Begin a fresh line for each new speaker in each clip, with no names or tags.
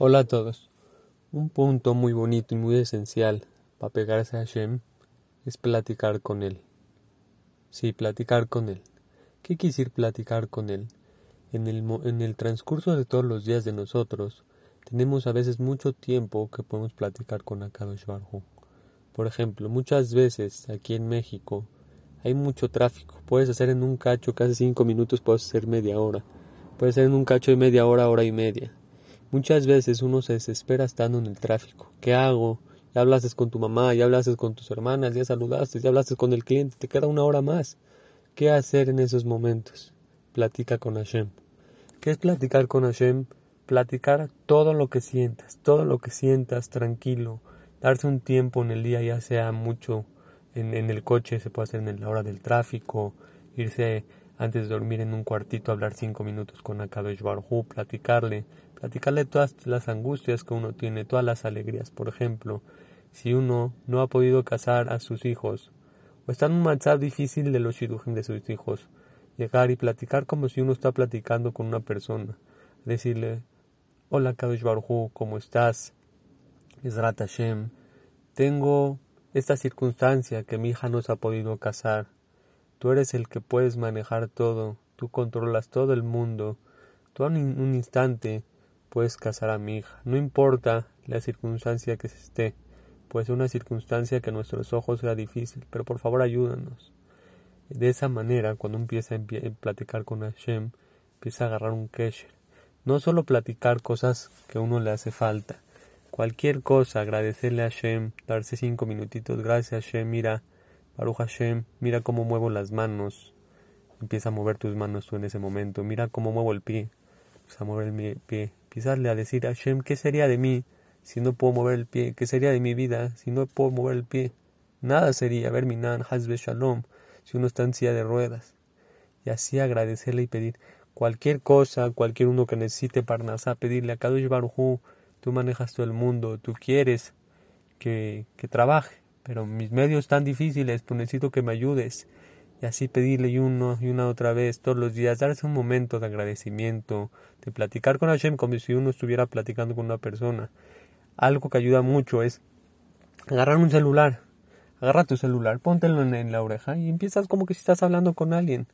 Hola a todos. Un punto muy bonito y muy esencial para pegarse a Hashem es platicar con él. Sí, platicar con él. ¿Qué decir platicar con él? En el, en el transcurso de todos los días de nosotros, tenemos a veces mucho tiempo que podemos platicar con Akadosh Barhu. Por ejemplo, muchas veces aquí en México hay mucho tráfico. Puedes hacer en un cacho casi cinco minutos, puedes hacer media hora. Puedes hacer en un cacho de media hora, hora y media Muchas veces uno se desespera estando en el tráfico. ¿Qué hago? Ya hablaste con tu mamá, ya hablaste con tus hermanas, ya saludaste, ya hablaste con el cliente, te queda una hora más. ¿Qué hacer en esos momentos? Platica con Hashem. ¿Qué es platicar con Hashem? Platicar todo lo que sientas, todo lo que sientas tranquilo. Darse un tiempo en el día, ya sea mucho en, en el coche, se puede hacer en la hora del tráfico, irse antes de dormir en un cuartito, hablar cinco minutos con Akadosh Baruj platicarle, platicarle todas las angustias que uno tiene, todas las alegrías. Por ejemplo, si uno no ha podido casar a sus hijos, o está en un WhatsApp difícil de los shidujim de sus hijos, llegar y platicar como si uno está platicando con una persona, decirle, hola Kadosh Baruj ¿cómo estás? Esrat Hashem, tengo esta circunstancia que mi hija no se ha podido casar, Tú eres el que puedes manejar todo, tú controlas todo el mundo. Tú en un instante puedes casar a mi hija. No importa la circunstancia que se esté. Puede ser una circunstancia que a nuestros ojos sea difícil, pero por favor ayúdanos. De esa manera, cuando empieza a platicar con Hashem, empieza a agarrar un kesher. No solo platicar cosas que a uno le hace falta. Cualquier cosa, agradecerle a Hashem, darse cinco minutitos, gracias Hashem, mira, Baruch Hashem, mira cómo muevo las manos. Empieza a mover tus manos tú en ese momento. Mira cómo muevo el pie. Empieza a mover el pie. Empiezarle a decir Hashem, ¿qué sería de mí si no puedo mover el pie? ¿Qué sería de mi vida si no puedo mover el pie? Nada sería, ver Minan, Hazbe Shalom, si uno está en silla de ruedas. Y así agradecerle y pedir cualquier cosa, cualquier uno que necesite Parnasá, pedirle a Kadosh Baruj tú manejas todo el mundo, tú quieres que, que trabaje pero mis medios están difíciles, pues necesito que me ayudes. Y así pedirle y uno y una otra vez todos los días, darse un momento de agradecimiento, de platicar con Hashem como si uno estuviera platicando con una persona. Algo que ayuda mucho es agarrar un celular, agarra tu celular, póntelo en, la oreja y empiezas como que si estás hablando con alguien.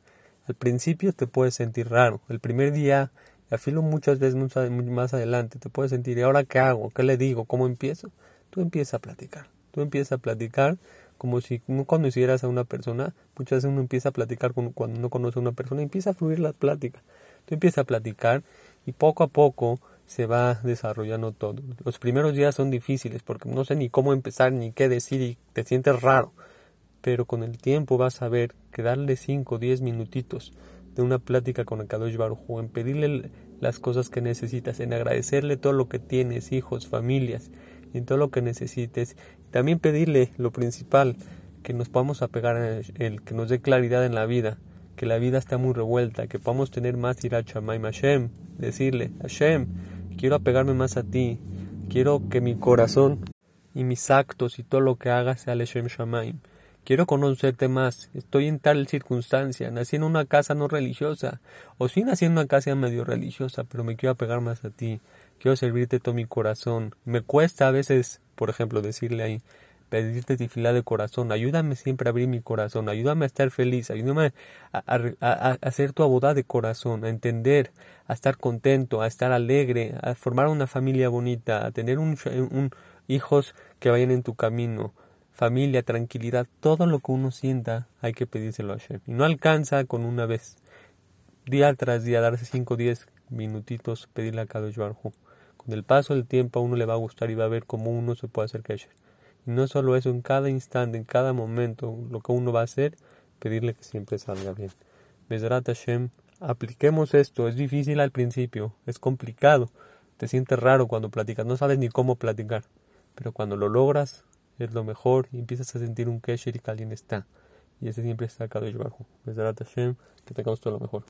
Al principio te puedes sentir raro, el primer día, y afilo muchas veces más adelante, te puedes sentir, ¿y ahora qué hago? ¿Qué le digo? ¿Cómo empiezo? Tú empiezas a platicar. Tú empiezas a platicar como si no conocieras a una persona. Muchas veces uno empieza a platicar cuando no conoce a una persona, empieza a fluir la plática. Tú empiezas a platicar y poco a poco se va desarrollando todo. Los primeros días son difíciles porque no sé ni cómo empezar ni qué decir y te sientes raro. Pero con el tiempo vas a ver que darle 5 o 10 minutitos de una plática con el Kadosh Baruj en pedirle las cosas que necesitas, en agradecerle todo lo que tienes, hijos, familias, en todo lo que necesites. También pedirle lo principal, que nos podamos apegar a él, que nos dé claridad en la vida, que la vida está muy revuelta, que podamos tener más iracha Hashem, decirle, Hashem, quiero apegarme más a ti, quiero que mi corazón y mis actos y todo lo que haga sea Hashem Shamaim. Quiero conocerte más. Estoy en tal circunstancia. Nací en una casa no religiosa. O sí nací en una casa medio religiosa, pero me quiero apegar más a ti. Quiero servirte todo mi corazón. Me cuesta a veces, por ejemplo, decirle ahí, pedirte tefilá de corazón. Ayúdame siempre a abrir mi corazón. Ayúdame a estar feliz. Ayúdame a, hacer tu abodá de corazón. A entender, a estar contento, a estar alegre, a formar una familia bonita, a tener un, un hijos que vayan en tu camino familia, tranquilidad, todo lo que uno sienta hay que pedírselo a Hashem. Y no alcanza con una vez, día tras día, darse 5 o 10 minutitos, pedirle a Kadosh Baruj Con el paso del tiempo a uno le va a gustar y va a ver cómo uno se puede a Hashem. Y no solo eso, en cada instante, en cada momento, lo que uno va a hacer, pedirle que siempre salga bien. Besrat Hashem, apliquemos esto, es difícil al principio, es complicado, te sientes raro cuando platicas, no sabes ni cómo platicar, pero cuando lo logras, es lo mejor y empiezas a sentir un kesher y que alguien está. Y ese siempre está acá de Bajo. Hashem, que tengamos todo lo mejor.